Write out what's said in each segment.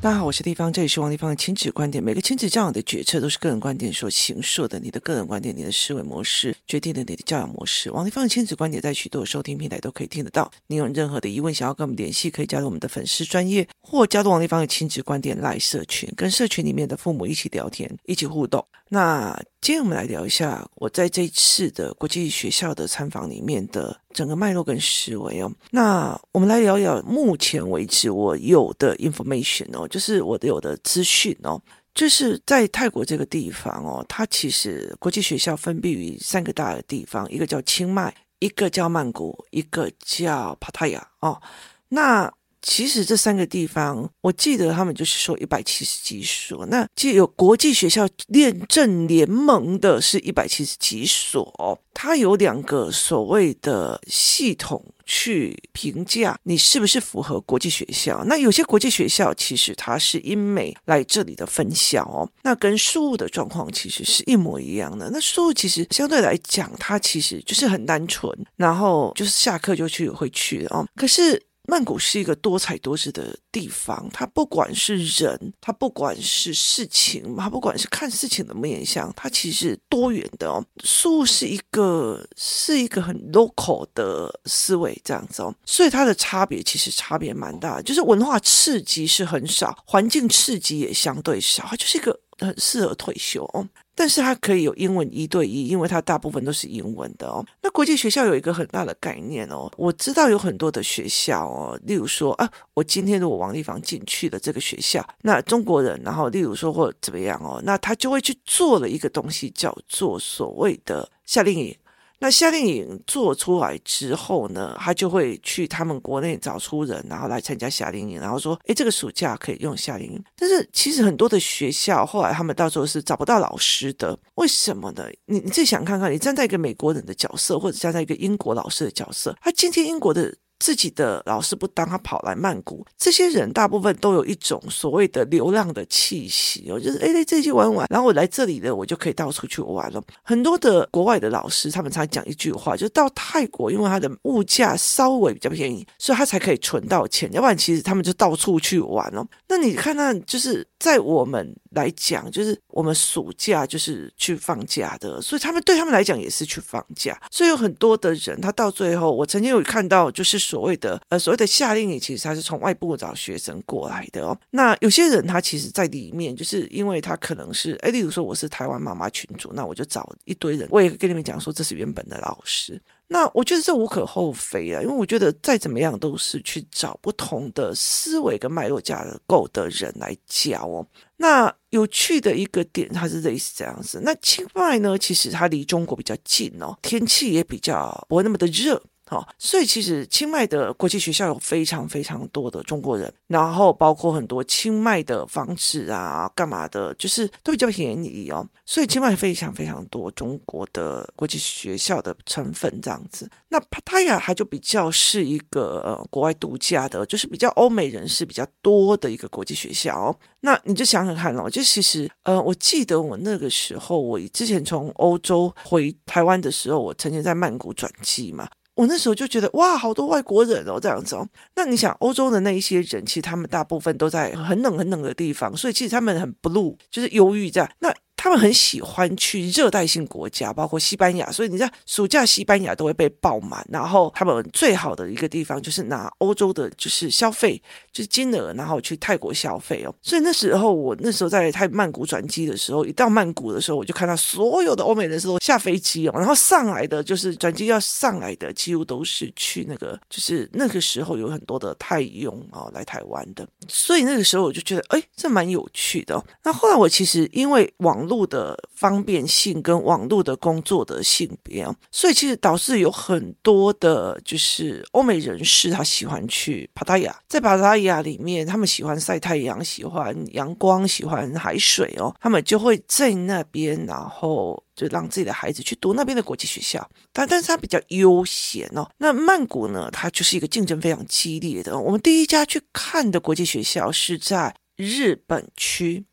大家好，我是地方，这里是王丽芳的亲子观点。每个亲子教养的决策都是个人观点所形塑的，你的个人观点、你的思维模式决定了你的教养模式。王丽芳的亲子观点在许多收听平台都可以听得到。你有任何的疑问想要跟我们联系，可以加入我们的粉丝专业，或加入王丽芳的亲子观点赖社群，跟社群里面的父母一起聊天，一起互动。那今天我们来聊一下我在这一次的国际学校的参访里面的整个脉络跟思维哦。那我们来聊聊目前为止我有的 information 哦，就是我的有的资讯哦，就是在泰国这个地方哦，它其实国际学校分布于三个大的地方，一个叫清迈，一个叫曼谷，一个叫帕塔亚哦。那其实这三个地方，我记得他们就是说一百七十几所。那既有国际学校认证联盟的是一百七十几所，它有两个所谓的系统去评价你是不是符合国际学校。那有些国际学校其实它是英美来这里的分校哦，那跟宿雾的状况其实是一模一样的。那宿雾其实相对来讲，它其实就是很单纯，然后就是下课就去会去哦。可是。曼谷是一个多彩多姿的地方，它不管是人，它不管是事情，它不管是看事情的面向，它其实多元的哦。宿雾是一个是一个很 local 的思维这样子哦，所以它的差别其实差别蛮大，就是文化刺激是很少，环境刺激也相对少，它就是一个很适合退休哦。但是它可以有英文一对一，因为它大部分都是英文的哦。那国际学校有一个很大的概念哦，我知道有很多的学校哦，例如说啊，我今天如果王立芳进去了这个学校，那中国人，然后例如说或怎么样哦，那他就会去做了一个东西，叫做所谓的夏令营。那夏令营做出来之后呢，他就会去他们国内找出人，然后来参加夏令营，然后说，哎，这个暑假可以用夏令营。但是其实很多的学校后来他们到时候是找不到老师的，为什么呢？你你自己想看看，你站在一个美国人的角色，或者站在一个英国老师的角色，他今天英国的。自己的老师不当，他跑来曼谷。这些人大部分都有一种所谓的流浪的气息哦，就是哎，这些玩玩，然后我来这里的，我就可以到处去玩了。很多的国外的老师，他们常讲一句话，就到泰国，因为它的物价稍微比较便宜，所以他才可以存到钱。要不然，其实他们就到处去玩了。那你看，看就是在我们来讲，就是我们暑假就是去放假的，所以他们对他们来讲也是去放假。所以有很多的人，他到最后，我曾经有看到，就是说。所谓的呃，所谓的夏令营，其实他是从外部找学生过来的哦。那有些人他其实在里面，就是因为他可能是哎，例如说我是台湾妈妈群主，那我就找一堆人，我也跟你们讲说这是原本的老师。那我觉得这无可厚非啊，因为我觉得再怎么样都是去找不同的思维跟脉络架构的人来教哦。那有趣的一个点，它是类似这样子。那清迈呢，其实它离中国比较近哦，天气也比较不会那么的热。好，所以其实清迈的国际学校有非常非常多的中国人，然后包括很多清迈的房子啊，干嘛的，就是都比较便宜哦。所以清迈非常非常多中国的国际学校的成分这样子。那帕塔亚它就比较是一个呃国外度假的，就是比较欧美人士比较多的一个国际学校。那你就想想看哦，就其实呃，我记得我那个时候，我之前从欧洲回台湾的时候，我曾经在曼谷转机嘛。我那时候就觉得哇，好多外国人哦，这样子哦。那你想，欧洲的那一些人，其实他们大部分都在很冷很冷的地方，所以其实他们很 blue，就是忧郁这样。那他们很喜欢去热带性国家，包括西班牙，所以你知道暑假西班牙都会被爆满。然后他们最好的一个地方就是拿欧洲的，就是消费，就是金额，然后去泰国消费哦。所以那时候我那时候在泰曼谷转机的时候，一到曼谷的时候，我就看到所有的欧美人士都下飞机哦，然后上来的就是转机要上来的，几乎都是去那个，就是那个时候有很多的泰佣哦来台湾的。所以那个时候我就觉得，哎，这蛮有趣的。那后来我其实因为网路的方便性跟网络的工作的性别，所以其实导致有很多的，就是欧美人士他喜欢去帕塔亚，在帕塔亚里面，他们喜欢晒太阳，喜欢阳光，喜欢海水哦，他们就会在那边，然后就让自己的孩子去读那边的国际学校，但但是他比较悠闲哦。那曼谷呢，它就是一个竞争非常激烈的。我们第一家去看的国际学校是在日本区。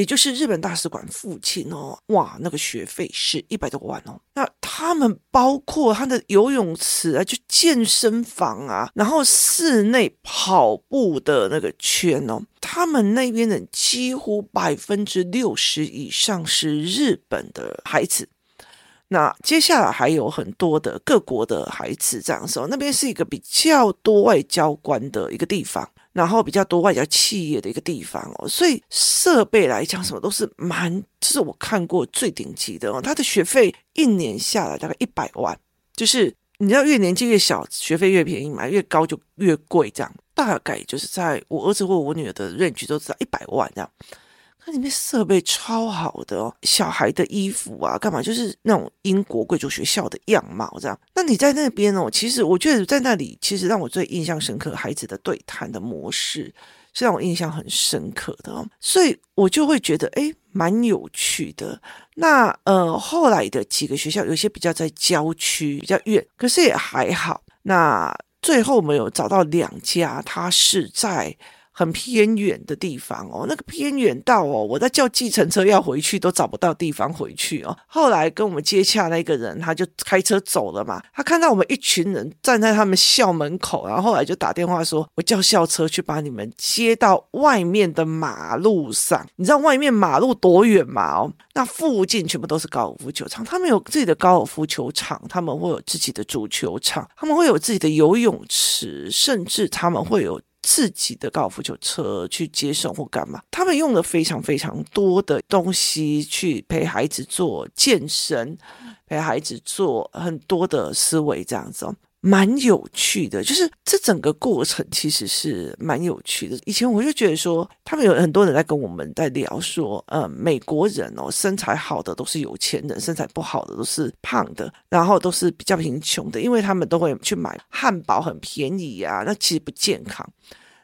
也就是日本大使馆附近哦，哇，那个学费是一百多万哦。那他们包括他的游泳池啊，就健身房啊，然后室内跑步的那个圈哦，他们那边的几乎百分之六十以上是日本的孩子。那接下来还有很多的各国的孩子这样说，那边是一个比较多外交官的一个地方，然后比较多外交企业的一个地方哦，所以设备来讲什么都是蛮，是我看过最顶级的哦。他的学费一年下来大概一百万，就是你知道越年纪越小，学费越便宜嘛，越高就越贵这样，大概就是在我儿子或我女儿的 range 都在一百万这样。它里面设备超好的哦，小孩的衣服啊，干嘛就是那种英国贵族学校的样貌这样。那你在那边哦，其实我觉得在那里，其实让我最印象深刻，孩子的对谈的模式是让我印象很深刻的哦，所以我就会觉得诶，蛮有趣的。那呃，后来的几个学校有些比较在郊区，比较远，可是也还好。那最后我们有找到两家，它是在。很偏远的地方哦，那个偏远到哦，我在叫计程车要回去都找不到地方回去哦。后来跟我们接洽那个人，他就开车走了嘛。他看到我们一群人站在他们校门口，然后后来就打电话说：“我叫校车去把你们接到外面的马路上。”你知道外面马路多远吗？哦，那附近全部都是高尔夫球场，他们有自己的高尔夫球场，他们会有自己的足球场，他们会有自己的游泳池，甚至他们会有。自己的高尔夫球车去接送或干嘛，他们用了非常非常多的东西去陪孩子做健身，陪孩子做很多的思维，这样子哦。蛮有趣的，就是这整个过程其实是蛮有趣的。以前我就觉得说，他们有很多人在跟我们在聊说，呃，美国人哦，身材好的都是有钱人，身材不好的都是胖的，然后都是比较贫穷的，因为他们都会去买汉堡，很便宜啊，那其实不健康。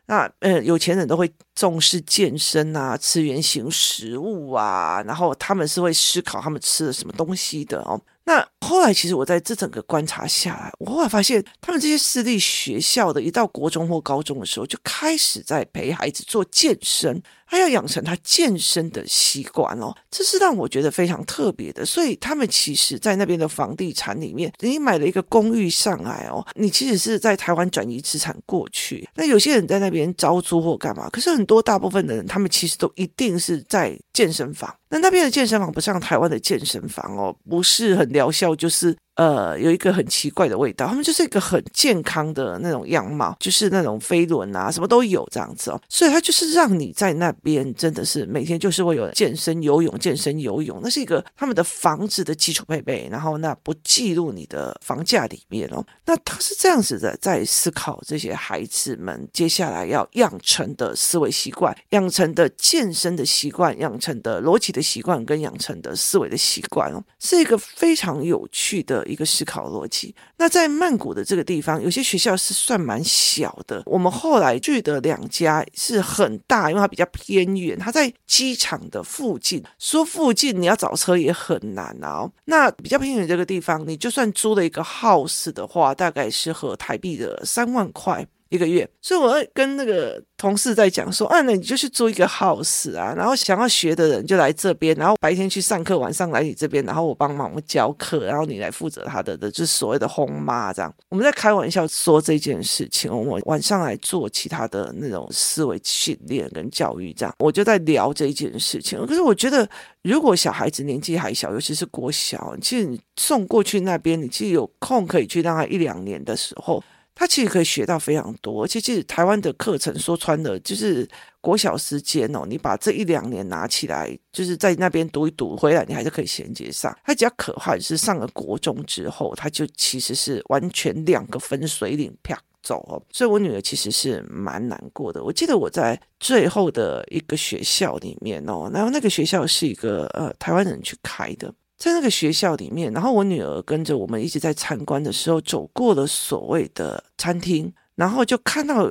那呃，有钱人都会重视健身啊，吃原型食物啊，然后他们是会思考他们吃了什么东西的哦。那后来，其实我在这整个观察下来，我后来发现，他们这些私立学校的，一到国中或高中的时候，就开始在陪孩子做健身，他要养成他健身的习惯哦，这是让我觉得非常特别的。所以，他们其实，在那边的房地产里面，你买了一个公寓上来哦，你其实是在台湾转移资产过去。那有些人在那边招租或干嘛，可是很多大部分的人，他们其实都一定是在健身房。那那边的健身房不像台湾的健身房哦，不是很疗效，就是。呃，有一个很奇怪的味道，他们就是一个很健康的那种样貌，就是那种飞轮啊，什么都有这样子哦，所以它就是让你在那边真的是每天就是会有健身游泳、健身游泳，那是一个他们的房子的基础配备，然后那不计入你的房价里面哦，那他是这样子的在思考这些孩子们接下来要养成的思维习惯、养成的健身的习惯、养成的逻辑的习惯跟养成的思维的习惯哦，是一个非常有趣的。一个思考逻辑。那在曼谷的这个地方，有些学校是算蛮小的。我们后来去的两家是很大，因为它比较偏远，它在机场的附近。说附近你要找车也很难啊。那比较偏远这个地方，你就算租了一个 house 的话，大概是合台币的三万块。一个月，所以我会跟那个同事在讲说，啊，那你就去租一个 house 啊，然后想要学的人就来这边，然后白天去上课，晚上来你这边，然后我帮忙我教课，然后你来负责他的的，就是所谓的轰妈这样。我们在开玩笑说这件事情，我晚上来做其他的那种思维训练跟教育这样，我就在聊这件事情。可是我觉得，如果小孩子年纪还小，尤其是国小，其实你送过去那边，你其实有空可以去让他一两年的时候。他其实可以学到非常多，而且其实台湾的课程说穿了就是国小时间哦，你把这一两年拿起来，就是在那边读一读，回来你还是可以衔接上。他比较可怕的是上了国中之后，他就其实是完全两个分水岭啪走哦，所以我女儿其实是蛮难过的。我记得我在最后的一个学校里面哦，然后那个学校是一个呃台湾人去开的。在那个学校里面，然后我女儿跟着我们一直在参观的时候，走过了所谓的餐厅，然后就看到，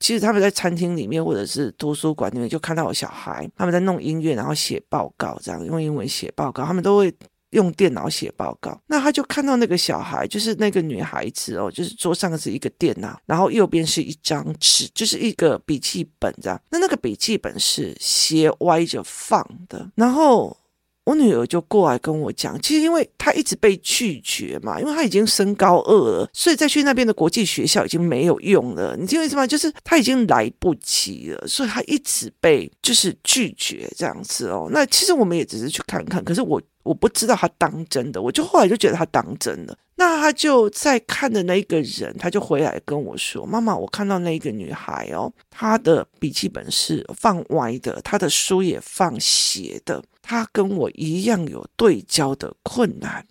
其实他们在餐厅里面或者是图书馆里面，就看到有小孩他们在弄音乐，然后写报告，这样用英文写报告，他们都会用电脑写报告。那他就看到那个小孩，就是那个女孩子哦，就是桌上是一个电脑，然后右边是一张纸，就是一个笔记本这样。那那个笔记本是斜歪着放的，然后。我女儿就过来跟我讲，其实因为她一直被拒绝嘛，因为她已经升高二了，所以再去那边的国际学校已经没有用了。你听我意思吗？就是她已经来不及了，所以她一直被就是拒绝这样子哦。那其实我们也只是去看看，可是我我不知道她当真的，我就后来就觉得她当真了。那他就在看的那一个人，他就回来跟我说：“妈妈，我看到那一个女孩哦，她的笔记本是放歪的，她的书也放斜的。”她跟我一样有对焦的困难，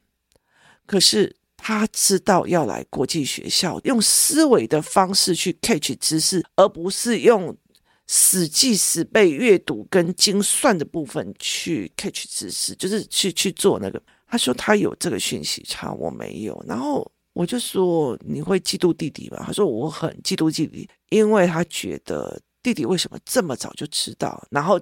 可是他知道要来国际学校，用思维的方式去 catch 知识，而不是用死记死背阅读跟精算的部分去 catch 知识，就是去去做那个。他说他有这个讯息差，我没有。然后我就说，你会嫉妒弟弟吗？他说我很嫉妒弟弟，因为他觉得弟弟为什么这么早就知道，然后。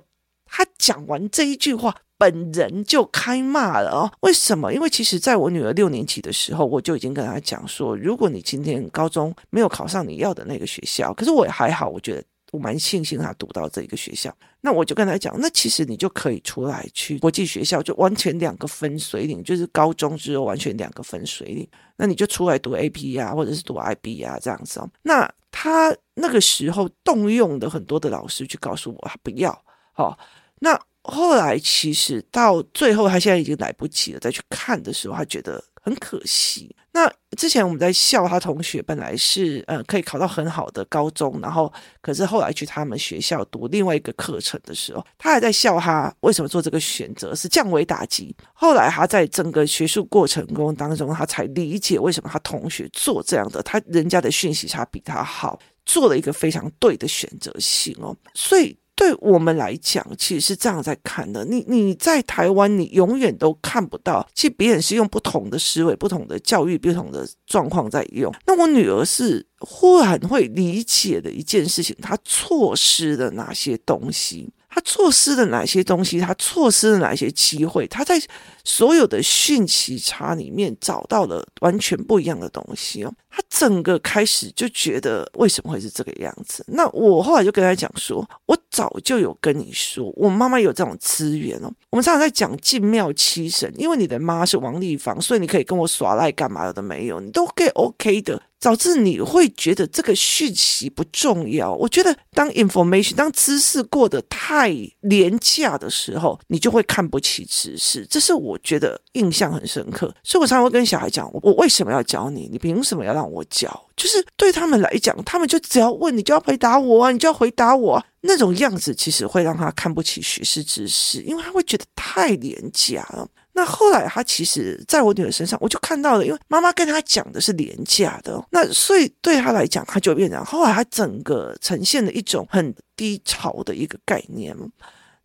他讲完这一句话，本人就开骂了哦。为什么？因为其实在我女儿六年级的时候，我就已经跟她讲说，如果你今天高中没有考上你要的那个学校，可是我也还好，我觉得我蛮庆幸他读到这一个学校。那我就跟他讲，那其实你就可以出来去国际学校，就完全两个分水岭，就是高中之后完全两个分水岭。那你就出来读 AP 啊，或者是读 IB 啊，这样子哦。那他那个时候动用的很多的老师去告诉我，他不要，好。那后来其实到最后，他现在已经来不及了。再去看的时候，他觉得很可惜。那之前我们在笑他同学，本来是呃可以考到很好的高中，然后可是后来去他们学校读另外一个课程的时候，他还在笑他为什么做这个选择是降维打击。后来他在整个学术过程中当中，他才理解为什么他同学做这样的，他人家的讯息差比他好，做了一个非常对的选择性哦，所以。对我们来讲，其实是这样在看的。你你在台湾，你永远都看不到，其实别人是用不同的思维、不同的教育、不同的状况在用。那我女儿是忽然会理解的一件事情，她错失了哪些东西？他错失了哪些东西？他错失了哪些机会？他在所有的讯息差里面找到了完全不一样的东西哦。他整个开始就觉得为什么会是这个样子？那我后来就跟他讲说，我早就有跟你说，我妈妈有这种资源哦。我们常常在讲进庙七神，因为你的妈是王丽芳，所以你可以跟我耍赖干嘛的都没有？你都可以 OK 的。导致你会觉得这个讯息不重要。我觉得当 information 当知识过得太廉价的时候，你就会看不起知识。这是我觉得印象很深刻。所以我常常会跟小孩讲：我为什么要教你？你凭什么要让我教？就是对他们来讲，他们就只要问你，就要回答我啊，你就要回答我啊。那种样子其实会让他看不起学识知识，因为他会觉得太廉价了。那后来他其实在我女儿身上，我就看到了，因为妈妈跟他讲的是廉价的，那所以对他来讲，他就变成后来他整个呈现了一种很低潮的一个概念。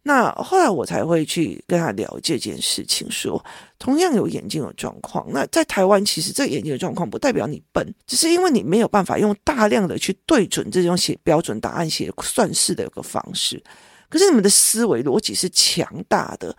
那后来我才会去跟他聊这件事情，说同样有眼睛的状况，那在台湾其实这眼睛的状况不代表你笨，只是因为你没有办法用大量的去对准这种写标准答案、写算式的一个方式，可是你们的思维逻辑是强大的。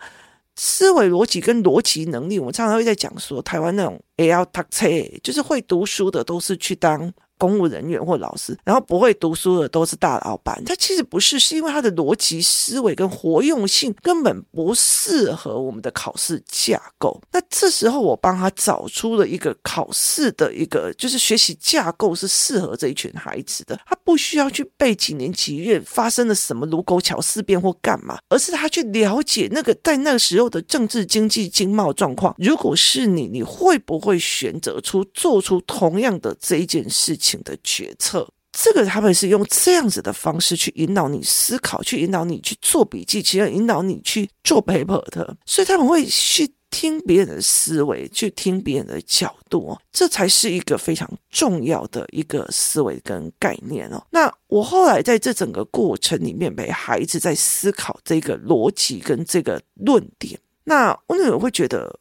思维逻辑跟逻辑能力，我常常会在讲说，台湾那种 L 读册，就是会读书的，都是去当。公务人员或老师，然后不会读书的都是大老板。他其实不是，是因为他的逻辑思维跟活用性根本不适合我们的考试架构。那这时候我帮他找出了一个考试的一个，就是学习架构是适合这一群孩子的。他不需要去背几年几月发生了什么卢沟桥事变或干嘛，而是他去了解那个在那个时候的政治经济经贸状况。如果是你，你会不会会选择出做出同样的这一件事情？的决策，这个他们是用这样子的方式去引导你思考，去引导你去做笔记，其实引导你去做 paper 的，所以他们会去听别人的思维，去听别人的角度，这才是一个非常重要的一个思维跟概念哦。那我后来在这整个过程里面，陪孩子在思考这个逻辑跟这个论点，那我女儿会觉得。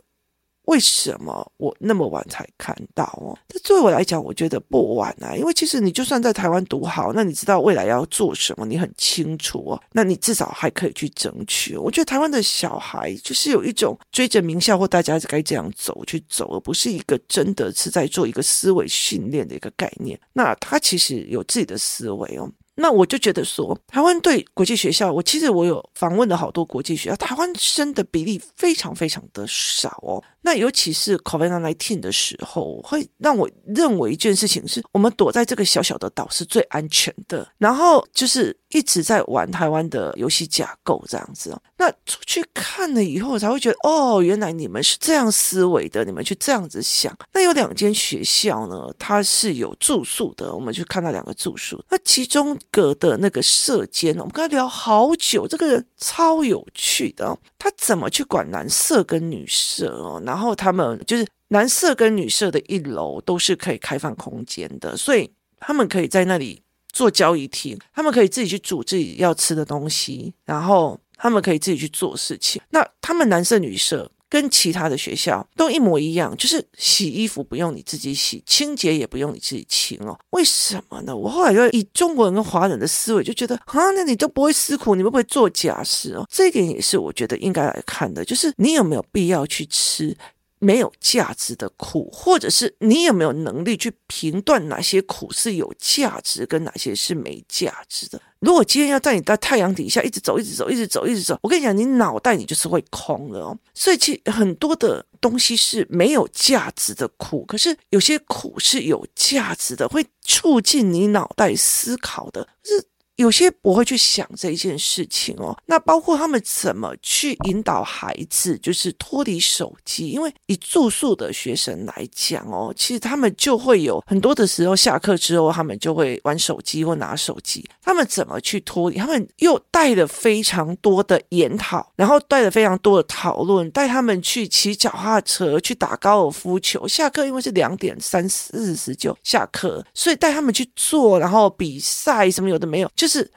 为什么我那么晚才看到哦？这对我来讲，我觉得不晚啊，因为其实你就算在台湾读好，那你知道未来要做什么，你很清楚哦。那你至少还可以去争取。我觉得台湾的小孩就是有一种追着名校或大家该这样走去走，而不是一个真的是在做一个思维训练的一个概念。那他其实有自己的思维哦。那我就觉得说，台湾对国际学校，我其实我有访问了好多国际学校，台湾生的比例非常非常的少哦。那尤其是 COVID-19 的时候，会让我认为一件事情是，我们躲在这个小小的岛是最安全的。然后就是一直在玩台湾的游戏架构这样子哦。那出去看了以后，才会觉得哦，原来你们是这样思维的，你们去这样子想。那有两间学校呢，它是有住宿的，我们去看到两个住宿。那其中。隔的那个舍监，我们跟他聊好久，这个人超有趣的哦。他怎么去管男舍跟女舍哦？然后他们就是男舍跟女舍的一楼都是可以开放空间的，所以他们可以在那里做交易厅，他们可以自己去煮自己要吃的东西，然后他们可以自己去做事情。那他们男舍女舍。跟其他的学校都一模一样，就是洗衣服不用你自己洗，清洁也不用你自己清哦。为什么呢？我后来就以中国人跟华人的思维就觉得啊，那你都不会思苦，你会不会做假事哦？这一点也是我觉得应该来看的，就是你有没有必要去吃。没有价值的苦，或者是你有没有能力去评断哪些苦是有价值，跟哪些是没价值的？如果今天要在你的太阳底下一直走，一直走，一直走，一直走，我跟你讲，你脑袋你就是会空的哦。所以其实很多的东西是没有价值的苦，可是有些苦是有价值的，会促进你脑袋思考的，是。有些我会去想这一件事情哦，那包括他们怎么去引导孩子，就是脱离手机。因为以住宿的学生来讲哦，其实他们就会有很多的时候下课之后，他们就会玩手机或拿手机。他们怎么去脱离？他们又带了非常多的研讨，然后带了非常多的讨论，带他们去骑脚踏车，去打高尔夫球。下课因为是两点三四十就下课，所以带他们去做，然后比赛什么有的没有，就。就是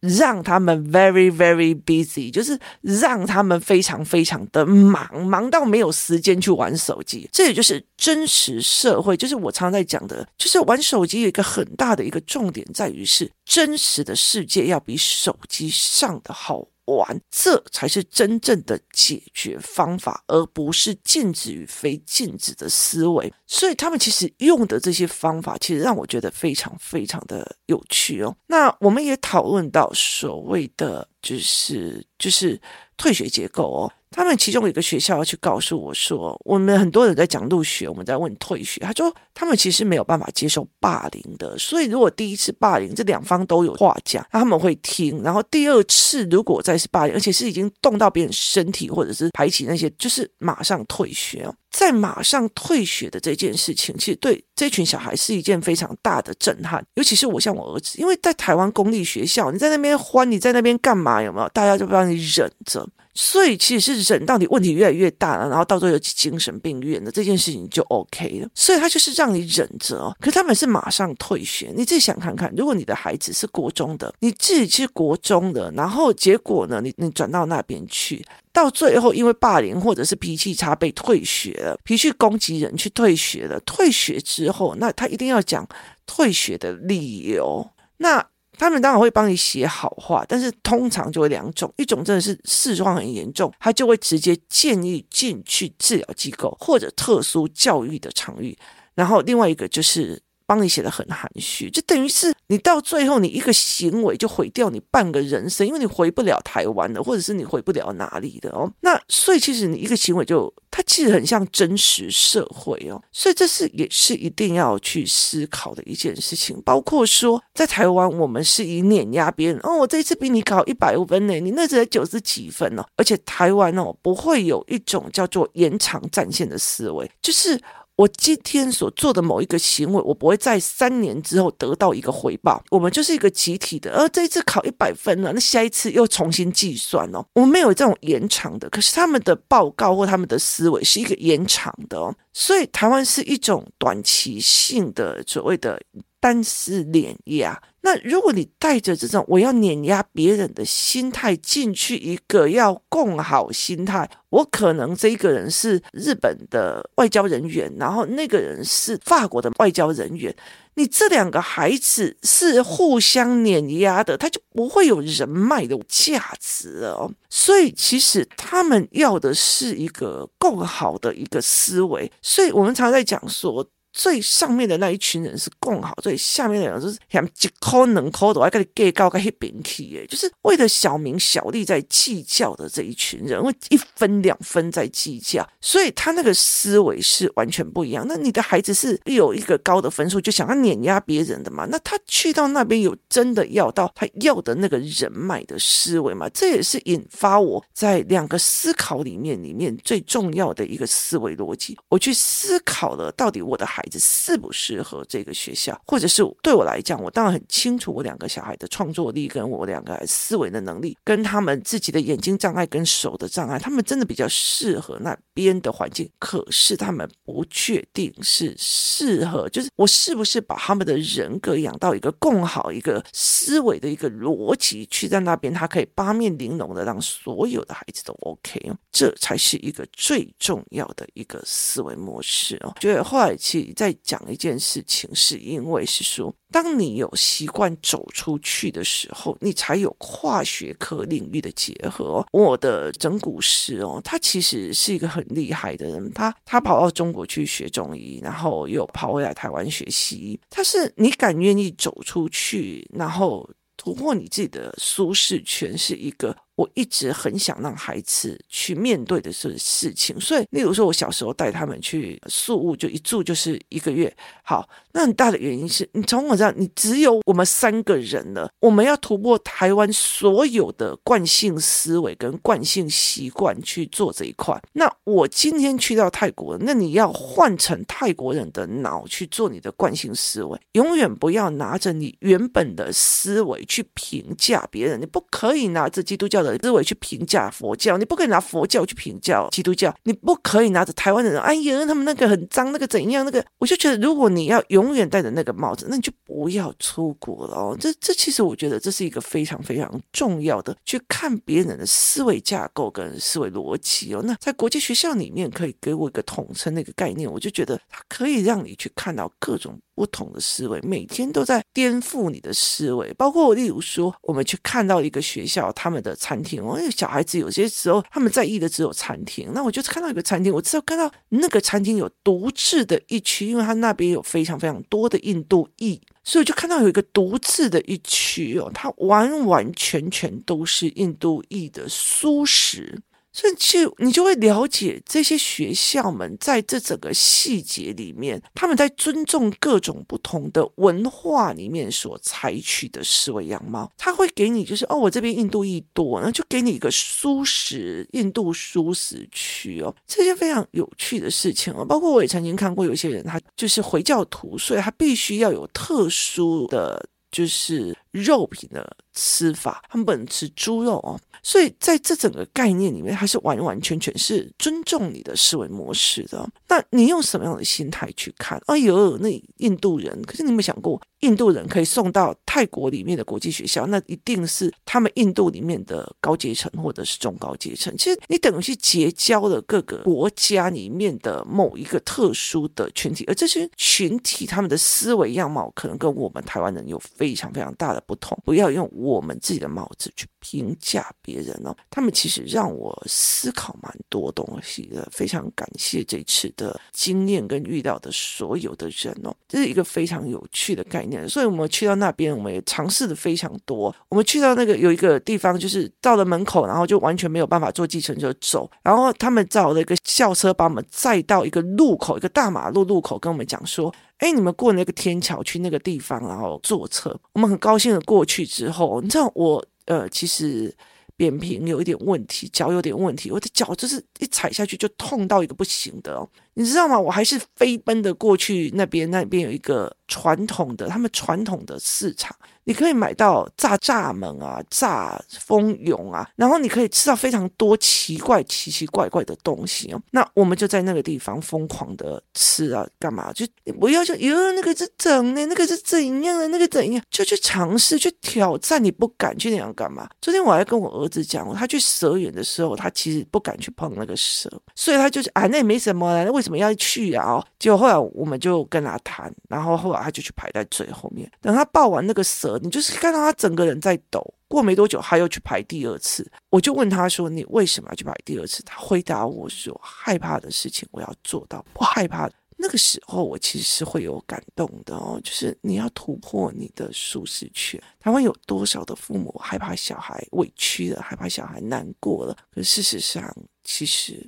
让他们 very very busy，就是让他们非常非常的忙，忙到没有时间去玩手机。这也就是真实社会，就是我常在讲的，就是玩手机有一个很大的一个重点在于是真实的世界要比手机上的好。玩，这才是真正的解决方法，而不是禁止与非禁止的思维。所以他们其实用的这些方法，其实让我觉得非常非常的有趣哦。那我们也讨论到所谓的，就是就是退学结构哦。他们其中有一个学校要去告诉我说，我们很多人在讲入学，我们在问退学。他说他们其实没有办法接受霸凌的，所以如果第一次霸凌，这两方都有话讲，他们会听。然后第二次如果再是霸凌，而且是已经动到别人身体或者是排挤那些，就是马上退学。在马上退学的这件事情，其实对这群小孩是一件非常大的震撼。尤其是我像我儿子，因为在台湾公立学校，你在那边欢，你在那边干嘛？有没有？大家就不让你忍着。所以其实是忍到你问题越来越大了，然后到最后有精神病院的这件事情就 OK 了。所以他就是让你忍着哦。可是他们是马上退学，你自己想看看，如果你的孩子是国中的，你自己是国中的，然后结果呢，你你转到那边去，到最后因为霸凌或者是脾气差被退学了，脾气攻击人去退学了，退学之后，那他一定要讲退学的理由，那。他们当然会帮你写好话，但是通常就会两种，一种真的是事况很严重，他就会直接建议进去治疗机构或者特殊教育的场域，然后另外一个就是。帮你写的很含蓄，就等于是你到最后，你一个行为就毁掉你半个人生，因为你回不了台湾了，或者是你回不了哪里的哦。那所以其实你一个行为就，它其实很像真实社会哦。所以这是也是一定要去思考的一件事情。包括说在台湾，我们是以碾压别人哦，我这一次比你考一百分呢，你那只才九十几分哦。而且台湾哦，不会有一种叫做延长战线的思维，就是。我今天所做的某一个行为，我不会在三年之后得到一个回报。我们就是一个集体的，而这一次考一百分了，那下一次又重新计算哦。我们没有这种延长的，可是他们的报告或他们的思维是一个延长的哦。所以台湾是一种短期性的所谓的单丝碾压。那如果你带着这种我要碾压别人的心态进去，一个要共好心态，我可能这一个人是日本的外交人员，然后那个人是法国的外交人员。你这两个孩子是互相碾压的，他就不会有人脉的价值哦。所以其实他们要的是一个共好的一个思维。所以我们常在讲说。最上面的那一群人是共好，最下面的人就是想一抠两抠的，我还跟你计较个一边去，就是为了小名小利在计较的这一群人，为一分两分在计较，所以他那个思维是完全不一样。那你的孩子是有一个高的分数，就想要碾压别人的嘛？那他去到那边有真的要到他要的那个人脉的思维嘛？这也是引发我在两个思考里面里面最重要的一个思维逻辑。我去思考了，到底我的孩子适不适合这个学校，或者是对我来讲，我当然很清楚我两个小孩的创作力跟我两个孩思维的能力，跟他们自己的眼睛障碍跟手的障碍，他们真的比较适合那边的环境。可是他们不确定是适合，就是我是不是把他们的人格养到一个更好一个思维的一个逻辑去在那边，他可以八面玲珑的让所有的孩子都 OK，这才是一个最重要的一个思维模式哦。觉得后来其实。在讲一件事情，是因为是说，当你有习惯走出去的时候，你才有跨学科领域的结合。我的整骨师哦，他其实是一个很厉害的人，他他跑到中国去学中医，然后又跑回来台湾学西医。他是你敢愿意走出去，然后突破你自己的舒适圈，是一个。我一直很想让孩子去面对的是事情，所以，例如说，我小时候带他们去宿务，就一住就是一个月。好，那很大的原因是你从我这样，你只有我们三个人了，我们要突破台湾所有的惯性思维跟惯性习惯去做这一块。那我今天去到泰国，那你要换成泰国人的脑去做你的惯性思维，永远不要拿着你原本的思维去评价别人，你不可以拿着基督教的。思维去评价佛教，你不可以拿佛教去评价基督教，你不可以拿着台湾的人，哎呀，他们那个很脏，那个怎样，那个，我就觉得，如果你要永远戴着那个帽子，那你就不要出国了哦。这这其实我觉得这是一个非常非常重要的，去看别人的思维架构跟思维逻辑哦。那在国际学校里面，可以给我一个统称那个概念，我就觉得它可以让你去看到各种。不同的思维，每天都在颠覆你的思维。包括，例如说，我们去看到一个学校，他们的餐厅，哦，因为小孩子有些时候他们在意的只有餐厅。那我就看到一个餐厅，我知道看到那个餐厅有独自的一区，因为他那边有非常非常多的印度裔，所以我就看到有一个独自的一区哦，它完完全全都是印度裔的蔬食。甚至你就会了解这些学校们在这整个细节里面，他们在尊重各种不同的文化里面所采取的思维样貌。他会给你就是哦，我这边印度裔多，那就给你一个蔬食印度蔬食区哦，这些非常有趣的事情哦。包括我也曾经看过有些人，他就是回教徒，所以他必须要有特殊的就是肉品的吃法，他们不能吃猪肉哦。所以在这整个概念里面，它是完完全全是尊重你的思维模式的。那你用什么样的心态去看？哎呦，那印度人，可是你有没有想过，印度人可以送到泰国里面的国际学校，那一定是他们印度里面的高阶层或者是中高阶层。其实你等于去结交了各个国家里面的某一个特殊的群体，而这些群体他们的思维样貌可能跟我们台湾人有非常非常大的不同。不要用我们自己的帽子去评价别人。哦，他们其实让我思考蛮多东西的，非常感谢这次的经验跟遇到的所有的人哦，这是一个非常有趣的概念。所以我们去到那边，我们也尝试的非常多。我们去到那个有一个地方，就是到了门口，然后就完全没有办法坐计程车走，然后他们找了一个校车把我们载到一个路口，一个大马路路口，跟我们讲说：“哎，你们过那个天桥去那个地方，然后坐车。”我们很高兴的过去之后，你知道我呃，其实。扁平有一点问题，脚有点问题，我的脚就是一踩下去就痛到一个不行的哦。你知道吗？我还是飞奔的过去那边，那边有一个传统的，他们传统的市场。你可以买到炸炸蜢啊，炸蜂蛹啊，然后你可以吃到非常多奇怪、奇奇怪怪的东西哦。那我们就在那个地方疯狂的吃啊，干嘛？就不要说哟，那个是整的，那个是怎样的，那个怎样？就去尝试，去挑战。你不敢去那样干嘛？昨天我还跟我儿子讲，他去蛇园的时候，他其实不敢去碰那个蛇，所以他就是啊，那也没什么啦，那为什么怎么要去啊？结果后来我们就跟他谈，然后后来他就去排在最后面，等他抱完那个蛇。你就是看到他整个人在抖，过没多久他又去排第二次，我就问他说：“你为什么要去排第二次？”他回答我说：“害怕的事情我要做到，不害怕。”那个时候我其实是会有感动的哦，就是你要突破你的舒适圈。台湾有多少的父母害怕小孩委屈了，害怕小孩难过了？可事实上，其实。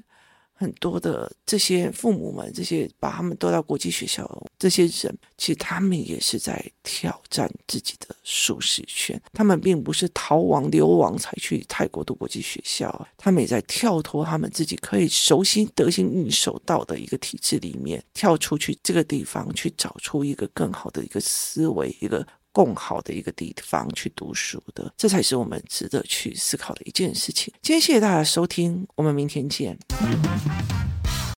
很多的这些父母们，这些把他们都到国际学校，这些人其实他们也是在挑战自己的舒适圈。他们并不是逃亡流亡才去泰国读国际学校，他们也在跳脱他们自己可以熟悉得心应手到的一个体制里面，跳出去这个地方去找出一个更好的一个思维，一个。更好的一个地方去读书的，这才是我们值得去思考的一件事情。今天谢谢大家收听，我们明天见。